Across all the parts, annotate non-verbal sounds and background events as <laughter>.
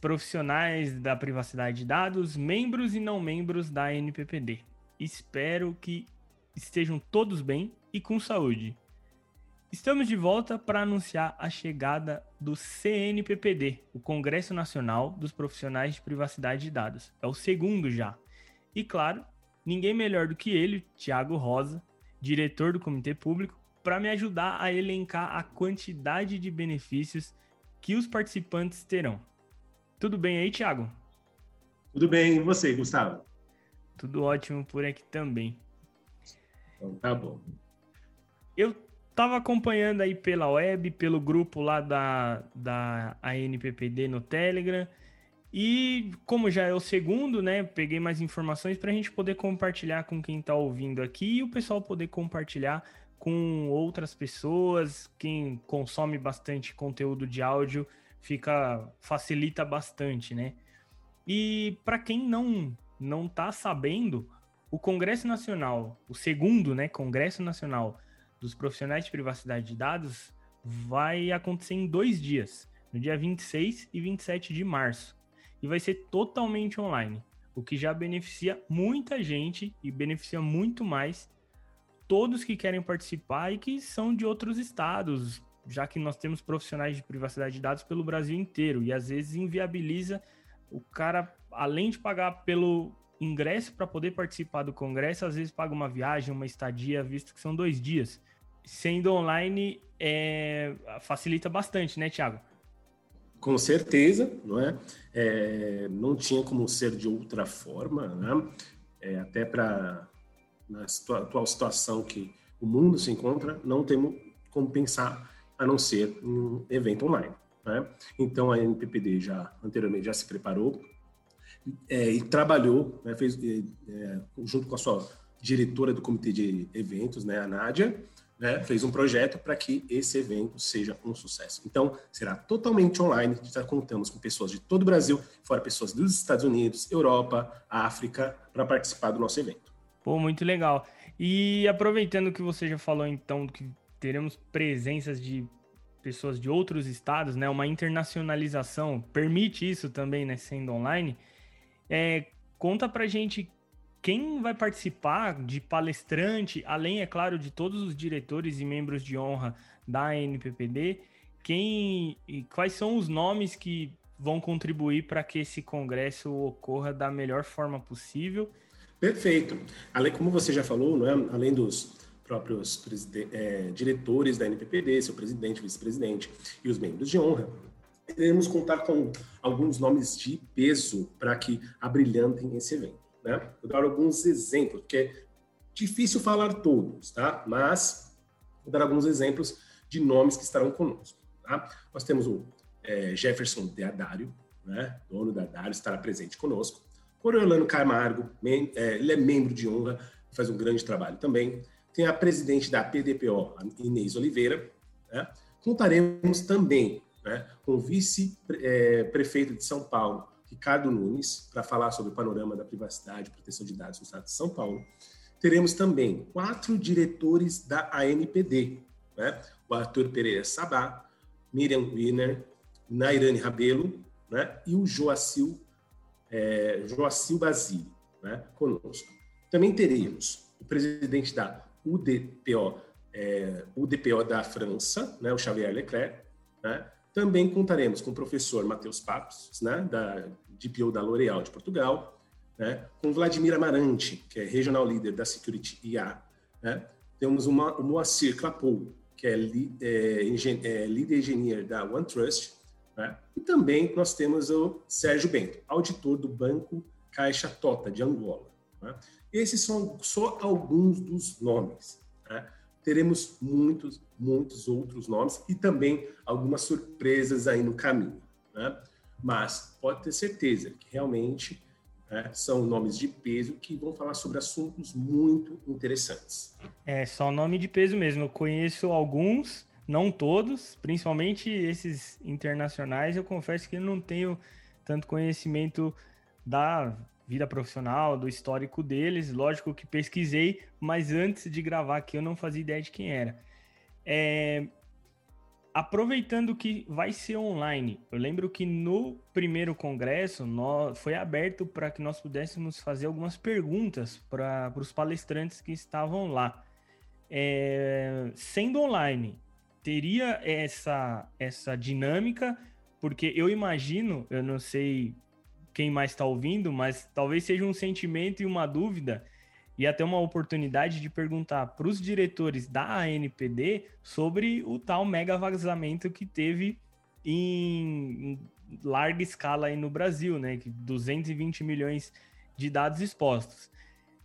profissionais da privacidade de dados, membros e não membros da NPPD. Espero que estejam todos bem e com saúde. Estamos de volta para anunciar a chegada do CNPPD, o Congresso Nacional dos Profissionais de Privacidade de Dados. É o segundo já. E claro, ninguém melhor do que ele, Tiago Rosa, diretor do Comitê Público, para me ajudar a elencar a quantidade de benefícios que os participantes terão. Tudo bem aí, Tiago? Tudo bem, e você, Gustavo? Tudo ótimo por aqui também. Então tá bom. Eu tava acompanhando aí pela web, pelo grupo lá da, da ANPPD no Telegram. E como já é o segundo, né, peguei mais informações para a gente poder compartilhar com quem está ouvindo aqui e o pessoal poder compartilhar com outras pessoas, quem consome bastante conteúdo de áudio, fica facilita bastante, né? E para quem não não tá sabendo, o Congresso Nacional, o segundo, né, Congresso Nacional dos Profissionais de Privacidade de Dados vai acontecer em dois dias, no dia 26 e 27 de março, e vai ser totalmente online, o que já beneficia muita gente e beneficia muito mais todos que querem participar e que são de outros estados, já que nós temos profissionais de privacidade de dados pelo Brasil inteiro e às vezes inviabiliza o cara, além de pagar pelo ingresso para poder participar do congresso, às vezes paga uma viagem, uma estadia, visto que são dois dias. Sendo online, é, facilita bastante, né, Thiago? Com certeza, não é? é não tinha como ser de outra forma, né? É, até para na atual situação que o mundo se encontra, não temos como pensar a não ser um evento online. Né? Então a NPPD já anteriormente já se preparou é, e trabalhou, né, fez é, junto com a sua diretora do comitê de eventos, né, a Nádia, né, fez um projeto para que esse evento seja um sucesso. Então, será totalmente online, já contamos com pessoas de todo o Brasil, fora pessoas dos Estados Unidos, Europa, África, para participar do nosso evento. Pô, muito legal. E aproveitando que você já falou então que teremos presenças de pessoas de outros estados, né? Uma internacionalização permite isso também, né? Sendo online. É, conta pra gente quem vai participar de palestrante, além, é claro, de todos os diretores e membros de honra da NPPD, quem e quais são os nomes que vão contribuir para que esse congresso ocorra da melhor forma possível Perfeito. Além, como você já falou, não é? além dos próprios é, diretores da NPPD, seu presidente, vice-presidente e os membros de honra, iremos contar com alguns nomes de peso para que abrilhantem esse evento. Né? Vou dar alguns exemplos, porque é difícil falar todos, tá? mas vou dar alguns exemplos de nomes que estarão conosco. Tá? Nós temos o é, Jefferson Deadário, né? dono da Dário, estará presente conosco. Coriolano Camargo, é, ele é membro de honra, faz um grande trabalho também. Tem a presidente da PDPO, Inês Oliveira. Né? Contaremos também né, com o vice-prefeito de São Paulo, Ricardo Nunes, para falar sobre o panorama da privacidade e proteção de dados no estado de São Paulo. Teremos também quatro diretores da ANPD, né? o Arthur Pereira Sabá, Miriam Wiener, Nairane Rabelo né? e o Joacil é, Joacil Basile, né, conosco. Também teremos o presidente da UDPO, é, UDPO da França, né, o Xavier Leclerc. Né. Também contaremos com o professor Matheus Papos, né, da DPO da L'Oréal de Portugal, né, com Vladimir Amarante, que é Regional Leader da Security IA. Né. Temos uma, o Moacir Clapou, que é, é, é Lead Engineer da OneTrust, né? E também nós temos o Sérgio Bento, auditor do Banco Caixa Tota, de Angola. Né? Esses são só alguns dos nomes. Né? Teremos muitos, muitos outros nomes e também algumas surpresas aí no caminho. Né? Mas pode ter certeza que realmente né, são nomes de peso que vão falar sobre assuntos muito interessantes. É, só nome de peso mesmo. Eu conheço alguns não todos, principalmente esses internacionais, eu confesso que não tenho tanto conhecimento da vida profissional, do histórico deles. Lógico que pesquisei, mas antes de gravar aqui eu não fazia ideia de quem era. É... aproveitando que vai ser online, eu lembro que no primeiro congresso nós, foi aberto para que nós pudéssemos fazer algumas perguntas para os palestrantes que estavam lá. É, sendo online, teria essa, essa dinâmica, porque eu imagino, eu não sei quem mais está ouvindo, mas talvez seja um sentimento e uma dúvida e até uma oportunidade de perguntar para os diretores da ANPD sobre o tal mega vazamento que teve em, larga escala aí no Brasil, né? 220 milhões de dados expostos.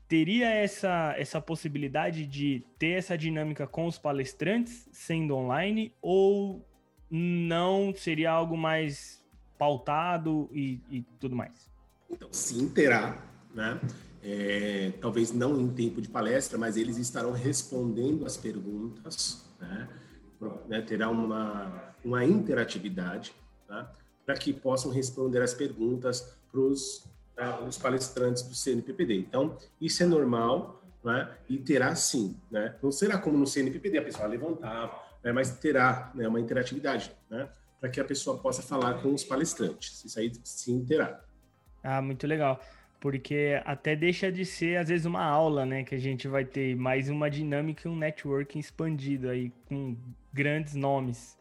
Teria essa, essa possibilidade de ter essa dinâmica com os palestrantes sendo online ou não seria algo mais pautado e, e tudo mais? Então, sim, terá, né? é, talvez não em tempo de palestra, mas eles estarão respondendo as perguntas, né? né terá uma, uma interatividade, tá? para que possam responder as perguntas para uh, os palestrantes do CNPPD. Então, isso é normal, né? e terá sim. Né? Não será como no CNPPD, a pessoa levantar, né? mas terá né, uma interatividade, né? Para que a pessoa possa falar com os palestrantes. Isso aí sim terá. Ah, muito legal porque até deixa de ser às vezes uma aula, né, que a gente vai ter mais uma dinâmica e um networking expandido aí com grandes nomes.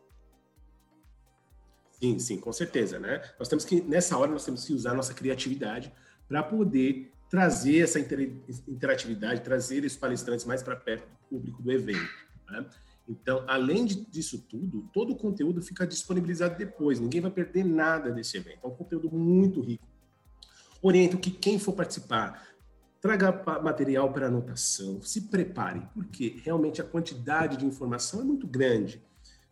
Sim, sim, com certeza, né? Nós temos que nessa hora nós temos que usar nossa criatividade para poder trazer essa interatividade, trazer esses palestrantes mais para perto do público do evento. Né? Então, além disso tudo, todo o conteúdo fica disponibilizado depois. Ninguém vai perder nada desse evento. É um conteúdo muito rico Oriento que quem for participar traga material para anotação, se prepare, porque realmente a quantidade de informação é muito grande,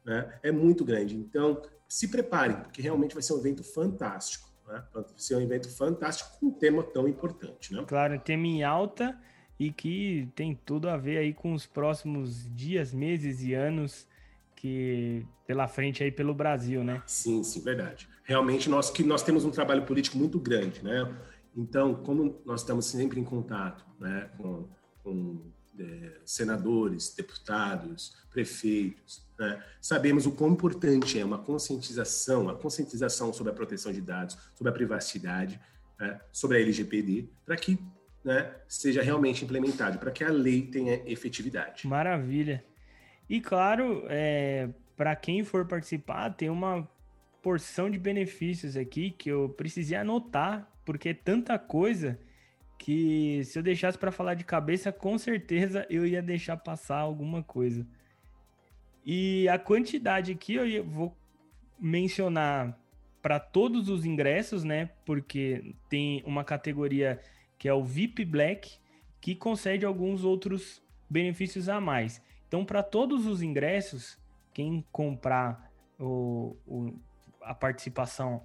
né? É muito grande. Então, se preparem, porque realmente vai ser um evento fantástico, né? Vai ser um evento fantástico com um tema tão importante, né? Claro, tema em alta e que tem tudo a ver aí com os próximos dias, meses e anos que pela frente aí pelo Brasil, né? Sim, sim, verdade. Realmente nós que nós temos um trabalho político muito grande, né? Então, como nós estamos sempre em contato, né, com, com é, senadores, deputados, prefeitos, né, sabemos o quão importante é uma conscientização, a conscientização sobre a proteção de dados, sobre a privacidade, né, sobre a LGPD, para que né, seja realmente implementado, para que a lei tenha efetividade. Maravilha. E claro, é, para quem for participar, tem uma porção de benefícios aqui que eu precisei anotar, porque é tanta coisa que se eu deixasse para falar de cabeça, com certeza eu ia deixar passar alguma coisa. E a quantidade aqui eu vou mencionar para todos os ingressos, né? Porque tem uma categoria que é o VIP Black, que concede alguns outros benefícios a mais. Então, para todos os ingressos, quem comprar o, o, a participação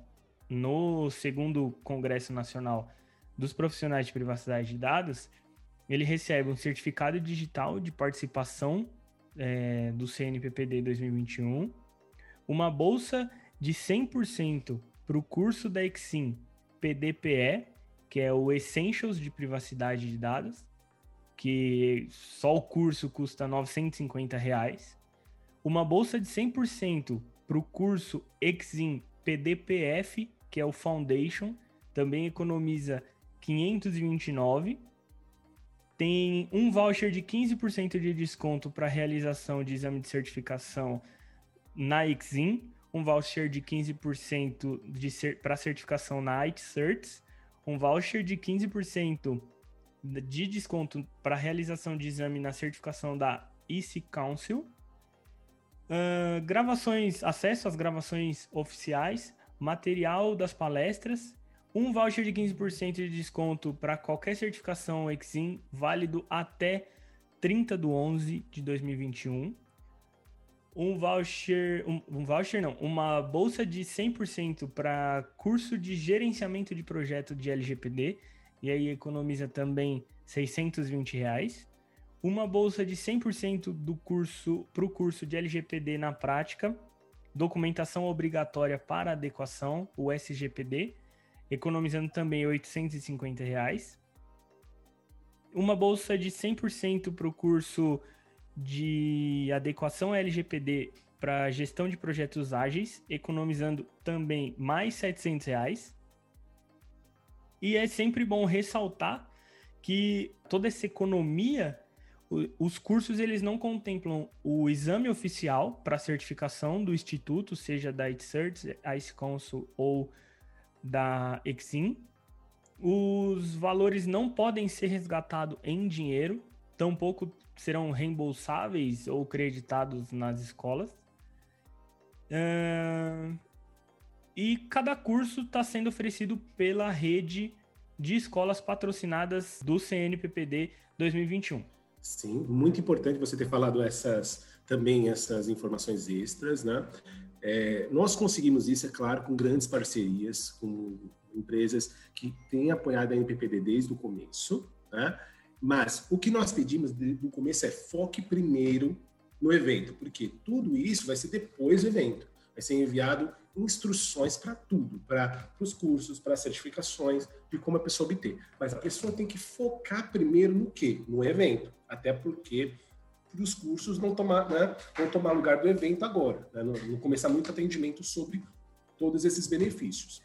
no segundo Congresso Nacional dos Profissionais de Privacidade de Dados, ele recebe um certificado digital de participação é, do CNPPD 2021, uma bolsa de 100% para o curso da Exim PDPE, que é o Essentials de Privacidade de Dados, que só o curso custa 950 reais. Uma bolsa de 100% para o curso Exim PDPF, que é o Foundation, também economiza 529. Tem um voucher de 15% de desconto para realização de exame de certificação na Exim, um voucher de 15% de cer para certificação na IT Certs, um voucher de 15% de desconto para realização de exame na certificação da IC Council. Uh, gravações, acesso às gravações oficiais, material das palestras, um voucher de 15% de desconto para qualquer certificação Exim, válido até 30 de 11 de 2021. Um voucher, um, um voucher não, uma bolsa de 100% para curso de gerenciamento de projeto de LGPD, e aí economiza também 620 reais. Uma bolsa de 100% do curso para o curso de LGPD na prática, documentação obrigatória para adequação, o SGPD, economizando também 850 reais. Uma bolsa de 100% para o curso de adequação LGPD para gestão de projetos ágeis, economizando também mais 700 reais. E é sempre bom ressaltar que toda essa economia, os cursos eles não contemplam o exame oficial para certificação do instituto, seja da ITCERTS, ICE ou da Exim. Os valores não podem ser resgatados em dinheiro, tampouco serão reembolsáveis ou creditados nas escolas. Uh, e cada curso está sendo oferecido pela rede de escolas patrocinadas do CNPPD 2021. Sim, muito importante você ter falado essas também essas informações extras, né? É, nós conseguimos isso, é claro, com grandes parcerias, com empresas que têm apoiado a NPPD desde o começo, né? Mas o que nós pedimos no começo é foque primeiro no evento, porque tudo isso vai ser depois do evento. Vai ser enviado instruções para tudo, para os cursos, para certificações, de como a pessoa obter. Mas a pessoa tem que focar primeiro no quê? No evento. Até porque os cursos não tomar, né, vão tomar lugar do evento agora. Né? Não, não começar muito atendimento sobre todos esses benefícios.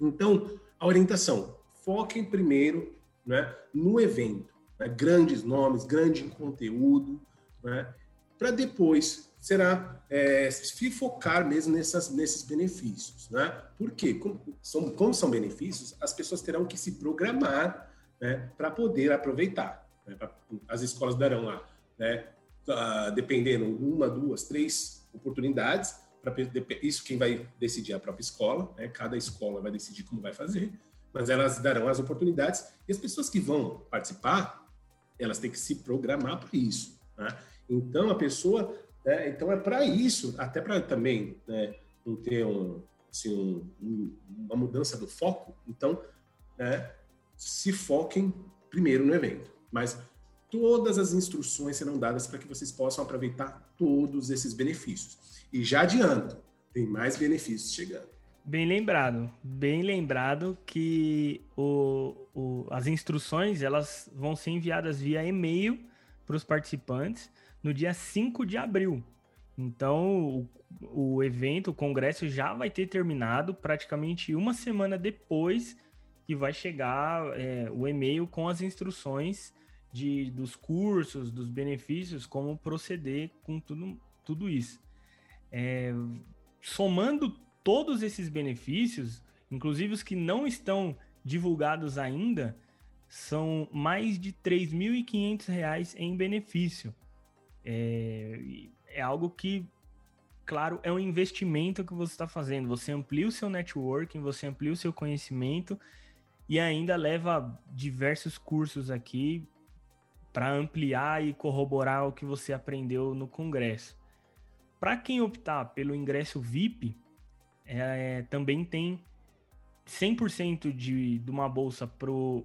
Então, a orientação, foquem primeiro né, no evento. Né? Grandes nomes, grande conteúdo, né? para depois será é, se focar mesmo nessas, nesses benefícios, né? Porque como são, como são benefícios, as pessoas terão que se programar né, para poder aproveitar. Né? As escolas darão lá, né, uh, dependendo uma, duas, três oportunidades. Pra, isso quem vai decidir é a própria escola. Né? Cada escola vai decidir como vai fazer, mas elas darão as oportunidades e as pessoas que vão participar, elas têm que se programar para isso. Né? Então, a pessoa. Né, então, é para isso, até para também né, não ter um, assim, um, uma mudança do foco. Então, né, se foquem primeiro no evento. Mas todas as instruções serão dadas para que vocês possam aproveitar todos esses benefícios. E já adianto, tem mais benefícios chegando. Bem lembrado, bem lembrado que o, o, as instruções elas vão ser enviadas via e-mail para os participantes no dia 5 de abril. Então, o, o evento, o congresso já vai ter terminado praticamente uma semana depois que vai chegar é, o e-mail com as instruções de, dos cursos, dos benefícios, como proceder com tudo, tudo isso. É, somando todos esses benefícios, inclusive os que não estão divulgados ainda, são mais de R$ 3.500 em benefício. É, é algo que, claro, é um investimento que você está fazendo. Você amplia o seu networking, você amplia o seu conhecimento e ainda leva diversos cursos aqui para ampliar e corroborar o que você aprendeu no congresso. Para quem optar pelo ingresso VIP, é, também tem 100% de, de uma bolsa para o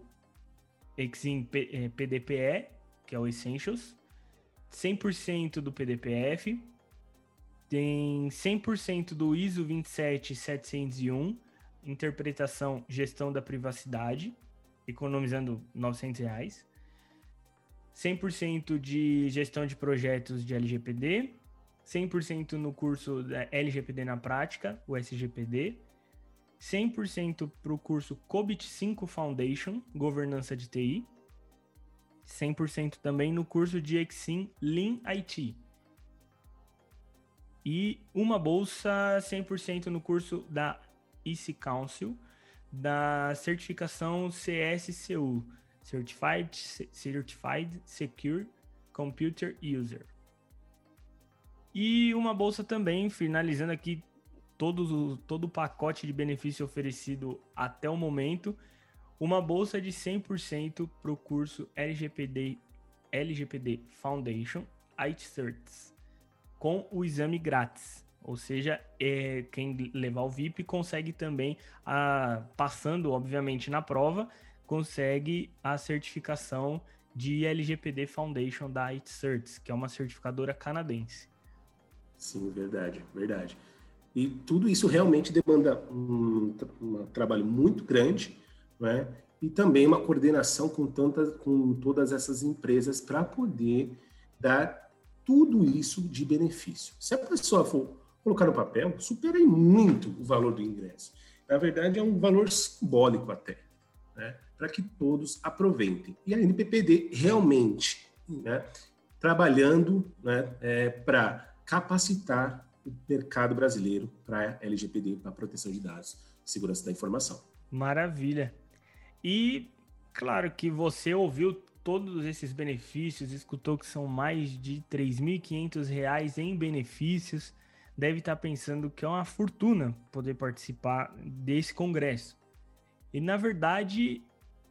Exim PDPE, é, que é o Essentials, 100% do PDPF, tem 100% do ISO 27701, interpretação gestão da privacidade, economizando 900 reais. 100% de gestão de projetos de LGPD, 100% no curso LGPD na prática, o SGPD, 100% para o curso COBIT 5 Foundation, governança de TI, 100% também no curso de Exim Lean IT. E uma bolsa 100% no curso da IC Council, da certificação CSCU, Certified, Certified Secure Computer User. E uma bolsa também, finalizando aqui todo, todo o pacote de benefício oferecido até o momento, uma bolsa de 100% para o curso LGPD, LGPD Foundation IT Certs, com o exame grátis. Ou seja, é, quem levar o VIP consegue também, a, passando obviamente na prova, consegue a certificação de LGPD Foundation da IT Certs, que é uma certificadora canadense. Sim, verdade, verdade. E tudo isso realmente demanda um, um trabalho muito grande né? e também uma coordenação com, tantas, com todas essas empresas para poder dar tudo isso de benefício. Se a pessoa for colocar no papel, supera muito o valor do ingresso. Na verdade, é um valor simbólico até, né? para que todos aproveitem. E a NPPD realmente né, trabalhando né, é, para capacitar o mercado brasileiro para LGPD, para proteção de dados, segurança da informação. Maravilha. E claro que você ouviu todos esses benefícios, escutou que são mais de R$ 3.500 em benefícios, deve estar pensando que é uma fortuna poder participar desse congresso. E na verdade,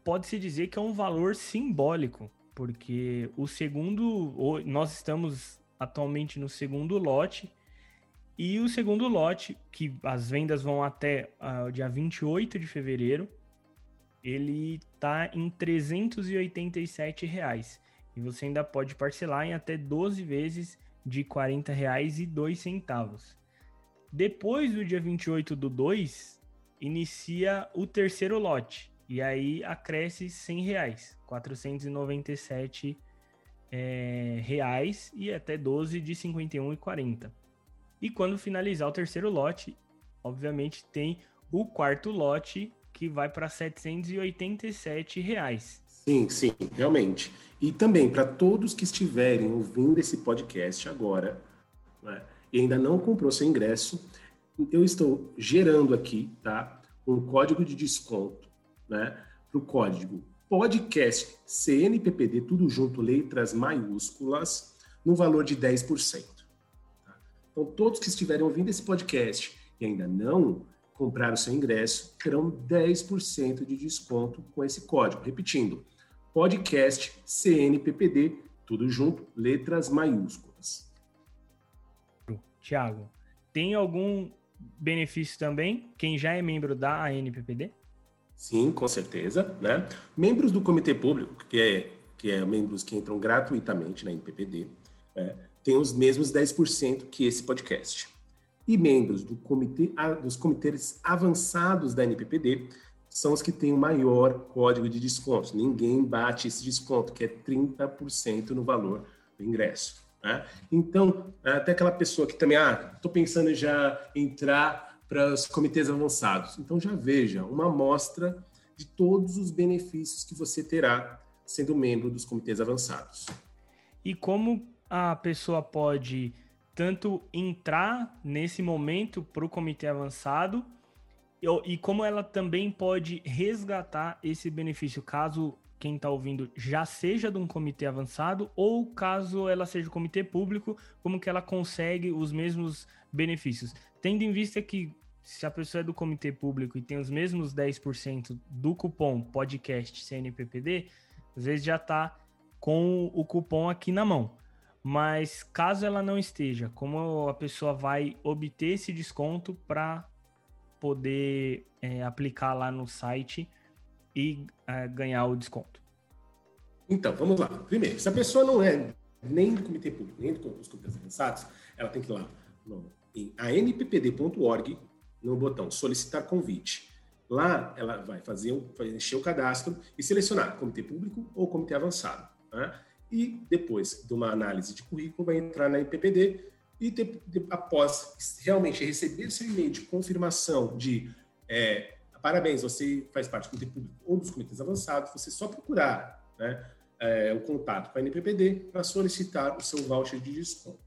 pode-se dizer que é um valor simbólico, porque o segundo, nós estamos atualmente no segundo lote, e o segundo lote, que as vendas vão até uh, dia 28 de fevereiro, ele tá em 387 reais. E você ainda pode parcelar em até 12 vezes de R$ 40,02. Depois do dia 28 do 2, inicia o terceiro lote. E aí acresce 100 reais, 497 é, reais e até 12 de 51,40. E quando finalizar o terceiro lote, obviamente tem o quarto lote que vai para 787 reais. Sim, sim, realmente. E também para todos que estiverem ouvindo esse podcast agora né, e ainda não comprou seu ingresso, eu estou gerando aqui, tá, um código de desconto, né, para o código podcast CNPPD, tudo junto, letras maiúsculas, no valor de 10%. Tá? Então, todos que estiverem ouvindo esse podcast e ainda não compraram o seu ingresso, terão 10% de desconto com esse código. Repetindo, podcast CNPPD, tudo junto, letras maiúsculas. Tiago, tem algum benefício também? Quem já é membro da ANPPD? Sim, com certeza. Né? Membros do Comitê Público, que é, que é membros que entram gratuitamente na NPPD, né? tem os mesmos 10% que esse podcast. E membros do comitê, dos comitês avançados da NPPD são os que têm o maior código de desconto. Ninguém bate esse desconto, que é 30% no valor do ingresso. Né? Então, até aquela pessoa que também, ah, estou pensando já entrar para os comitês avançados. Então, já veja uma amostra de todos os benefícios que você terá sendo membro dos comitês avançados. E como a pessoa pode tanto entrar nesse momento para o comitê avançado e como ela também pode resgatar esse benefício, caso quem está ouvindo já seja de um comitê avançado ou caso ela seja comitê público, como que ela consegue os mesmos benefícios. Tendo em vista que se a pessoa é do comitê público e tem os mesmos 10% do cupom podcast CNPPD, às vezes já está com o cupom aqui na mão. Mas caso ela não esteja, como a pessoa vai obter esse desconto para poder é, aplicar lá no site e é, ganhar o desconto? Então, vamos lá. Primeiro, se a pessoa não é nem do comitê público, nem dos comitês avançados, ela tem que ir lá no, em anppd.org, no botão solicitar convite. Lá ela vai fazer, vai encher o cadastro e selecionar comitê público ou comitê avançado. Né? E depois de uma análise de currículo, vai entrar na IPPD e de, de, após realmente receber seu e-mail de confirmação de é, parabéns, você faz parte do comitê público ou dos comitês avançados, você só procurar né, é, o contato com a NPPD para solicitar o seu voucher de desconto.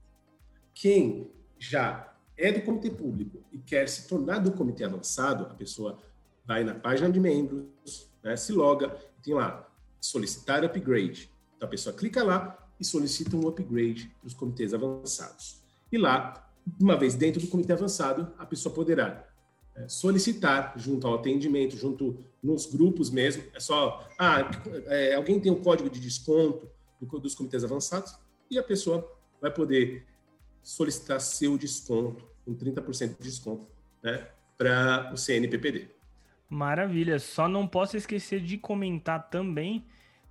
Quem já é do comitê público e quer se tornar do comitê avançado, a pessoa vai na página de membros, né, se loga, tem lá solicitar upgrade. Então a pessoa clica lá e solicita um upgrade para os comitês avançados. E lá, uma vez dentro do comitê avançado, a pessoa poderá é, solicitar junto ao atendimento, junto nos grupos mesmo. É só, ah, é, alguém tem um código de desconto do, dos comitês avançados e a pessoa vai poder solicitar seu desconto, com 30% de desconto, né, para o CNPPD. Maravilha. Só não posso esquecer de comentar também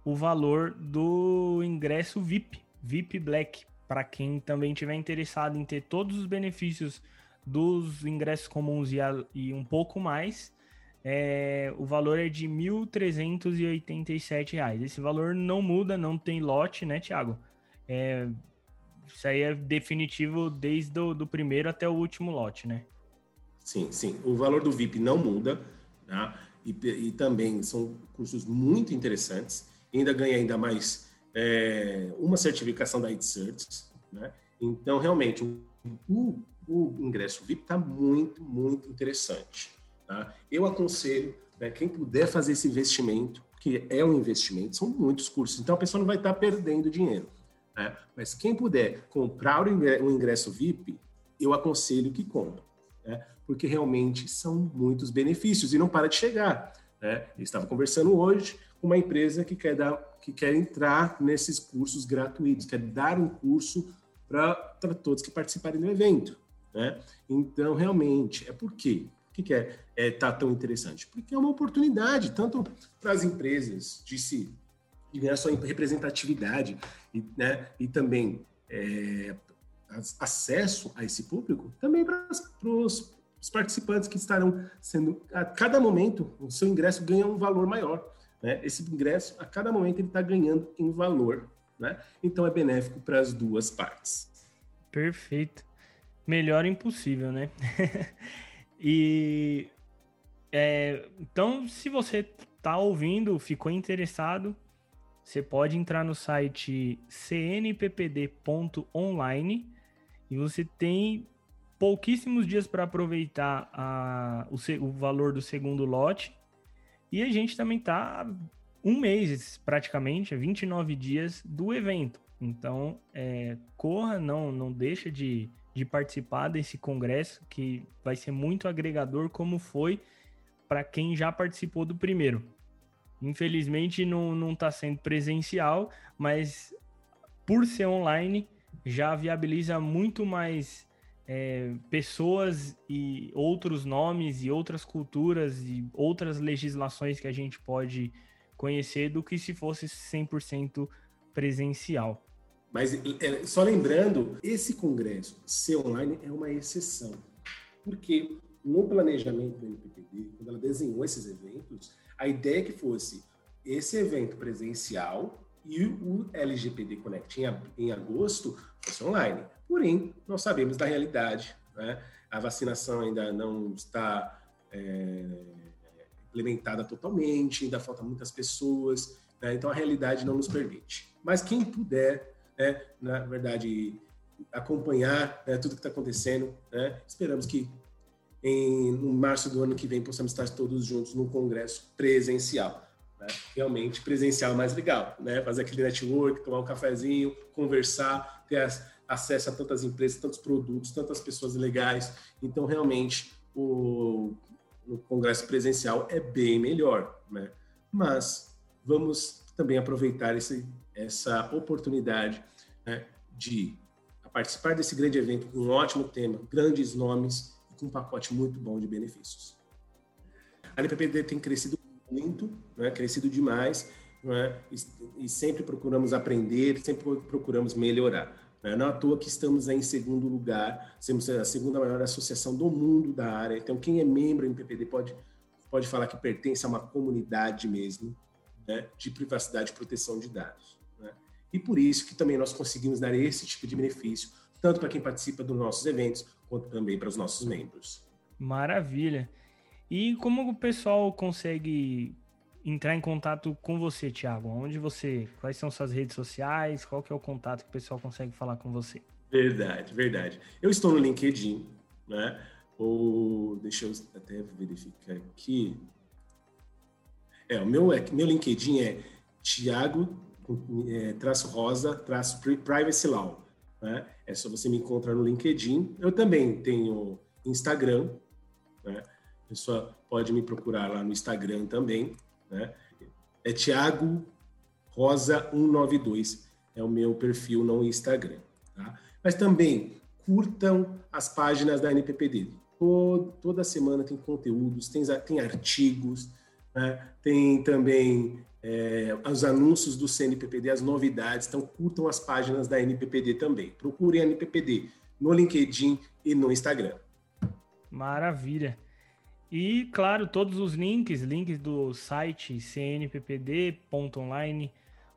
o valor do ingresso VIP, VIP Black, para quem também tiver interessado em ter todos os benefícios dos ingressos comuns e, a, e um pouco mais, é, o valor é de R$ 1.387. Esse valor não muda, não tem lote, né, Tiago? É, isso aí é definitivo desde o do primeiro até o último lote, né? Sim, sim. O valor do VIP não muda, tá? E, e também são cursos muito interessantes. Ainda ganha ainda mais é, uma certificação da ITCerts, né? Então, realmente, o, o ingresso VIP está muito, muito interessante. Tá? Eu aconselho né, quem puder fazer esse investimento, que é um investimento, são muitos cursos, então a pessoa não vai estar tá perdendo dinheiro. Né? Mas quem puder comprar o ingresso VIP, eu aconselho que compre, né? porque realmente são muitos benefícios e não para de chegar. Né? Eu estava conversando hoje com uma empresa que quer, dar, que quer entrar nesses cursos gratuitos, quer dar um curso para todos que participarem do evento. Né? Então, realmente, é por quê? que, que é, é tá tão interessante? Porque é uma oportunidade, tanto para as empresas de se de ganhar sua representatividade e, né, e também é, acesso a esse público, também para os participantes que estarão sendo, a cada momento, o seu ingresso ganha um valor maior. Né? Esse ingresso, a cada momento, ele está ganhando em valor. Né? Então, é benéfico para as duas partes. Perfeito. Melhor impossível, né? <laughs> E é, então, se você está ouvindo, ficou interessado, você pode entrar no site cnppd.online e você tem pouquíssimos dias para aproveitar a, o, o, valor do segundo lote. E a gente também está um mês praticamente, 29 dias do evento. Então, é, corra, não, não deixa de, de participar desse congresso, que vai ser muito agregador, como foi para quem já participou do primeiro. Infelizmente não está sendo presencial, mas por ser online já viabiliza muito mais é, pessoas e outros nomes e outras culturas e outras legislações que a gente pode conhecer do que se fosse 100% presencial. Mas é, só lembrando, esse congresso ser online é uma exceção. Porque no planejamento do NPPD, quando ela desenhou esses eventos, a ideia é que fosse esse evento presencial e o LGPD Connect em, em agosto fosse online. Porém, nós sabemos da realidade, né? a vacinação ainda não está é, implementada totalmente, ainda faltam muitas pessoas, né? então a realidade não nos permite. Mas quem puder né, na verdade, acompanhar né, tudo que está acontecendo. Né? Esperamos que em março do ano que vem possamos estar todos juntos no congresso presencial. Né? Realmente, presencial é mais legal, né? fazer aquele network, tomar um cafezinho, conversar, ter acesso a tantas empresas, tantos produtos, tantas pessoas legais. Então, realmente, o, o congresso presencial é bem melhor. Né? Mas vamos também aproveitar esse, essa oportunidade né, de participar desse grande evento com um ótimo tema, grandes nomes com um pacote muito bom de benefícios. A LPPD tem crescido muito, né, crescido demais, né, e, e, sempre procuramos aprender, sempre procuramos melhorar. Né? Não é à toa que estamos em segundo lugar, somos a segunda maior associação do mundo da área. Então, quem é membro do NPPD pode, pode falar que pertence a uma comunidade mesmo né, de privacidade e proteção de dados. E por isso que também nós conseguimos dar esse tipo de benefício, tanto para quem participa dos nossos eventos, quanto também para os nossos membros. Maravilha. E como o pessoal consegue entrar em contato com você, Thiago? Onde você, quais são suas redes sociais? Qual que é o contato que o pessoal consegue falar com você? Verdade, verdade. Eu estou no LinkedIn, né? Ou deixa eu até verificar aqui. É, o meu, é, meu LinkedIn é Thiago é, traço rosa, traço privacy law. Né? É só você me encontrar no LinkedIn. Eu também tenho Instagram, né? A pessoa pode me procurar lá no Instagram também, né? É Thiago Rosa 192 é o meu perfil no Instagram, tá? Mas também curtam as páginas da NPPD. Toda semana tem conteúdos, tem, tem artigos, né? tem também é, os anúncios do CNPPD, as novidades. Então, curtam as páginas da NPPD também. Procurem a NPPD no LinkedIn e no Instagram. Maravilha. E, claro, todos os links, links do site cnppd.online,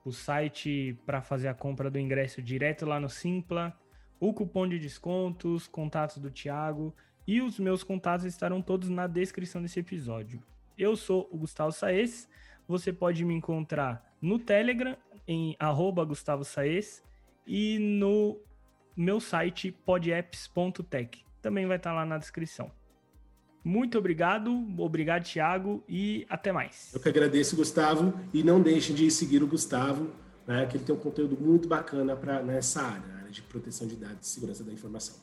o site para fazer a compra do ingresso direto lá no Simpla, o cupom de descontos, contatos do Thiago e os meus contatos estarão todos na descrição desse episódio. Eu sou o Gustavo Saez, você pode me encontrar no Telegram em Gustavo Saez e no meu site podapps.tech. Também vai estar lá na descrição. Muito obrigado, obrigado, Thiago, e até mais. Eu que agradeço, Gustavo, e não deixe de seguir o Gustavo, né, que ele tem um conteúdo muito bacana para nessa área, área de proteção de dados e segurança da informação.